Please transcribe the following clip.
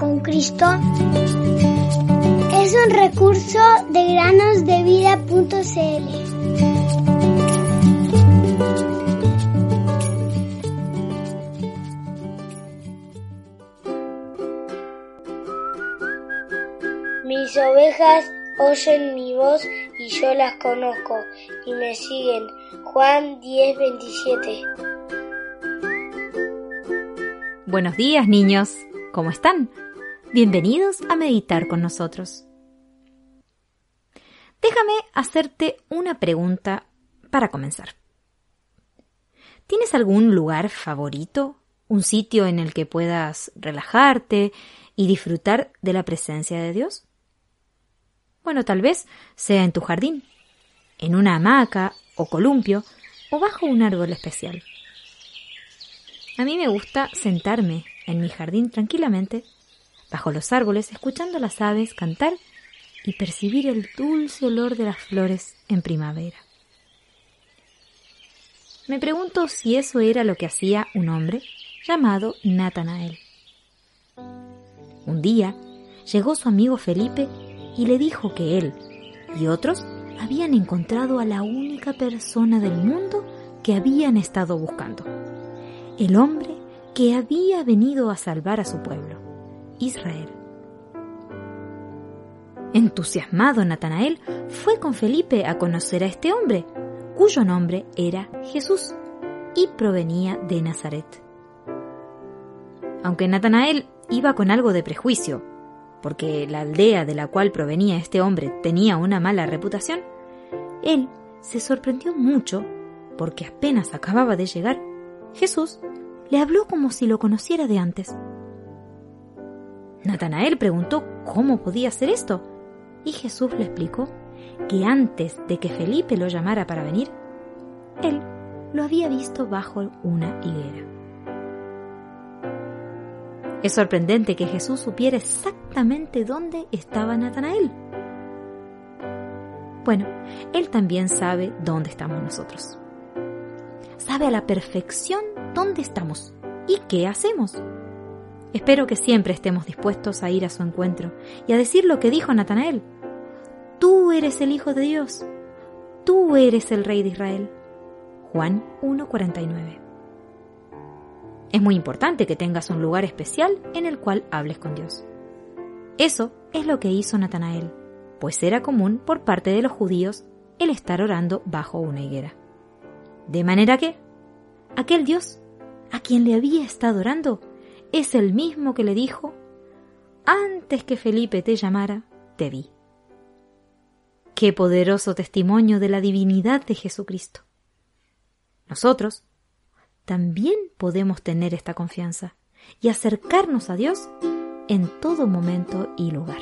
con Cristo es un recurso de granosdevida.cl. Mis ovejas oyen mi voz y yo las conozco y me siguen. Juan 10:27 Buenos días niños, ¿cómo están? Bienvenidos a meditar con nosotros. Déjame hacerte una pregunta para comenzar. ¿Tienes algún lugar favorito? ¿Un sitio en el que puedas relajarte y disfrutar de la presencia de Dios? Bueno, tal vez sea en tu jardín, en una hamaca o columpio o bajo un árbol especial. A mí me gusta sentarme en mi jardín tranquilamente, bajo los árboles, escuchando las aves cantar y percibir el dulce olor de las flores en primavera. Me pregunto si eso era lo que hacía un hombre llamado Natanael. Un día llegó su amigo Felipe y le dijo que él y otros habían encontrado a la única persona del mundo que habían estado buscando, el hombre que había venido a salvar a su pueblo, Israel. Entusiasmado Natanael fue con Felipe a conocer a este hombre, cuyo nombre era Jesús y provenía de Nazaret. Aunque Natanael iba con algo de prejuicio, porque la aldea de la cual provenía este hombre tenía una mala reputación, él se sorprendió mucho porque apenas acababa de llegar, Jesús le habló como si lo conociera de antes. Natanael preguntó cómo podía hacer esto, y Jesús le explicó que antes de que Felipe lo llamara para venir, él lo había visto bajo una higuera. Es sorprendente que Jesús supiera exactamente dónde estaba Natanael. Bueno, Él también sabe dónde estamos nosotros. Sabe a la perfección dónde estamos y qué hacemos. Espero que siempre estemos dispuestos a ir a su encuentro y a decir lo que dijo Natanael. Tú eres el Hijo de Dios. Tú eres el Rey de Israel. Juan 1.49. Es muy importante que tengas un lugar especial en el cual hables con Dios. Eso es lo que hizo Natanael, pues era común por parte de los judíos el estar orando bajo una higuera. De manera que aquel Dios a quien le había estado orando es el mismo que le dijo, antes que Felipe te llamara, te vi. Qué poderoso testimonio de la divinidad de Jesucristo. Nosotros también podemos tener esta confianza y acercarnos a Dios en todo momento y lugar.